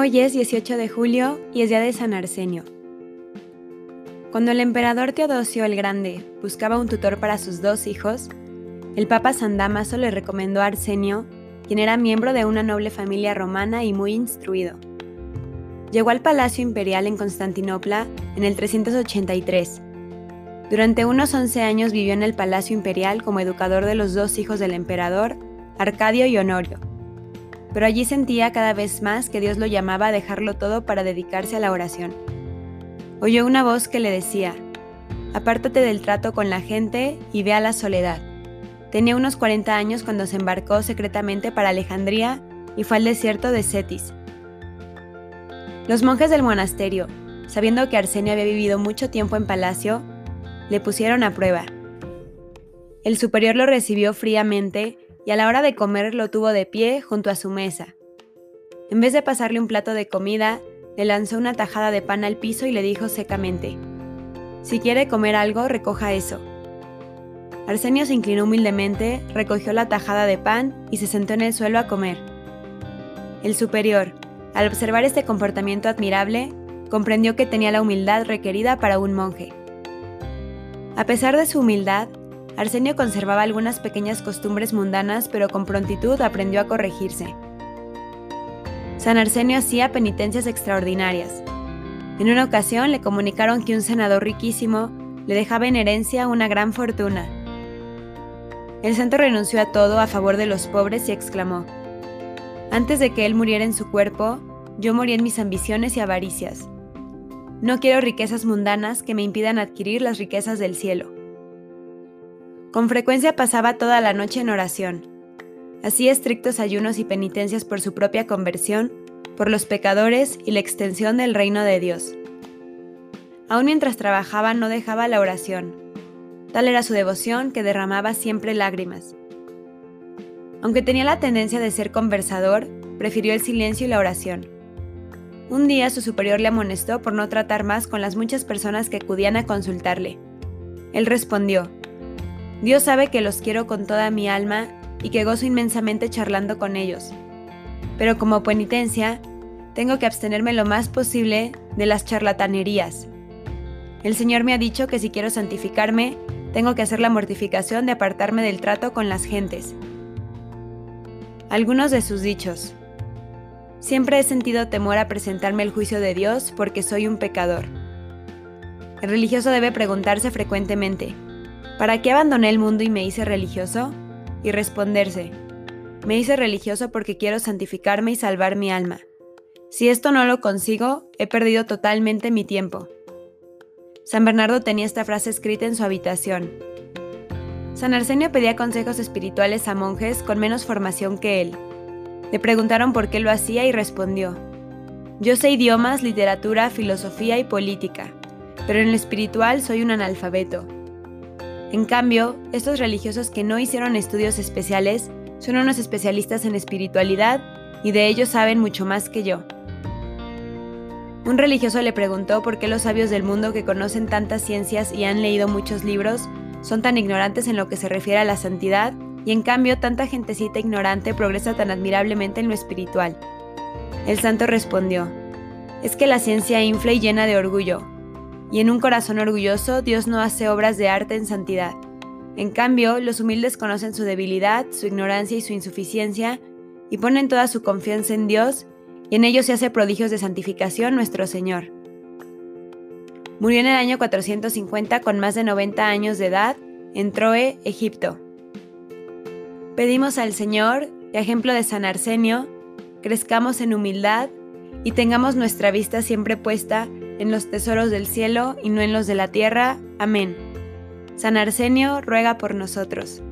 Hoy es 18 de julio y es día de San Arsenio. Cuando el emperador Teodosio el Grande buscaba un tutor para sus dos hijos, el Papa San Damaso le recomendó a Arsenio, quien era miembro de una noble familia romana y muy instruido. Llegó al Palacio Imperial en Constantinopla en el 383. Durante unos 11 años vivió en el Palacio Imperial como educador de los dos hijos del emperador, Arcadio y Honorio pero allí sentía cada vez más que Dios lo llamaba a dejarlo todo para dedicarse a la oración. Oyó una voz que le decía, apártate del trato con la gente y ve a la soledad. Tenía unos 40 años cuando se embarcó secretamente para Alejandría y fue al desierto de Cetis. Los monjes del monasterio, sabiendo que Arsenio había vivido mucho tiempo en palacio, le pusieron a prueba. El superior lo recibió fríamente y a la hora de comer lo tuvo de pie junto a su mesa. En vez de pasarle un plato de comida, le lanzó una tajada de pan al piso y le dijo secamente, Si quiere comer algo, recoja eso. Arsenio se inclinó humildemente, recogió la tajada de pan y se sentó en el suelo a comer. El superior, al observar este comportamiento admirable, comprendió que tenía la humildad requerida para un monje. A pesar de su humildad, Arsenio conservaba algunas pequeñas costumbres mundanas, pero con prontitud aprendió a corregirse. San Arsenio hacía penitencias extraordinarias. En una ocasión le comunicaron que un senador riquísimo le dejaba en herencia una gran fortuna. El santo renunció a todo a favor de los pobres y exclamó, Antes de que él muriera en su cuerpo, yo morí en mis ambiciones y avaricias. No quiero riquezas mundanas que me impidan adquirir las riquezas del cielo. Con frecuencia pasaba toda la noche en oración. Hacía estrictos ayunos y penitencias por su propia conversión, por los pecadores y la extensión del reino de Dios. Aún mientras trabajaba no dejaba la oración. Tal era su devoción que derramaba siempre lágrimas. Aunque tenía la tendencia de ser conversador, prefirió el silencio y la oración. Un día su superior le amonestó por no tratar más con las muchas personas que acudían a consultarle. Él respondió, Dios sabe que los quiero con toda mi alma y que gozo inmensamente charlando con ellos. Pero como penitencia, tengo que abstenerme lo más posible de las charlatanerías. El Señor me ha dicho que si quiero santificarme, tengo que hacer la mortificación de apartarme del trato con las gentes. Algunos de sus dichos. Siempre he sentido temor a presentarme el juicio de Dios porque soy un pecador. El religioso debe preguntarse frecuentemente, ¿Para qué abandoné el mundo y me hice religioso? Y responderse, me hice religioso porque quiero santificarme y salvar mi alma. Si esto no lo consigo, he perdido totalmente mi tiempo. San Bernardo tenía esta frase escrita en su habitación. San Arsenio pedía consejos espirituales a monjes con menos formación que él. Le preguntaron por qué lo hacía y respondió, Yo sé idiomas, literatura, filosofía y política, pero en lo espiritual soy un analfabeto. En cambio, estos religiosos que no hicieron estudios especiales son unos especialistas en espiritualidad y de ellos saben mucho más que yo. Un religioso le preguntó por qué los sabios del mundo que conocen tantas ciencias y han leído muchos libros son tan ignorantes en lo que se refiere a la santidad y en cambio tanta gentecita ignorante progresa tan admirablemente en lo espiritual. El santo respondió, es que la ciencia infla y llena de orgullo, y en un corazón orgulloso Dios no hace obras de arte en santidad. En cambio, los humildes conocen su debilidad, su ignorancia y su insuficiencia, y ponen toda su confianza en Dios, y en ellos se hace prodigios de santificación nuestro Señor. Murió en el año 450 con más de 90 años de edad en Troe, Egipto. Pedimos al Señor, ejemplo de San Arsenio, crezcamos en humildad y tengamos nuestra vista siempre puesta en los tesoros del cielo y no en los de la tierra. Amén. San Arsenio ruega por nosotros.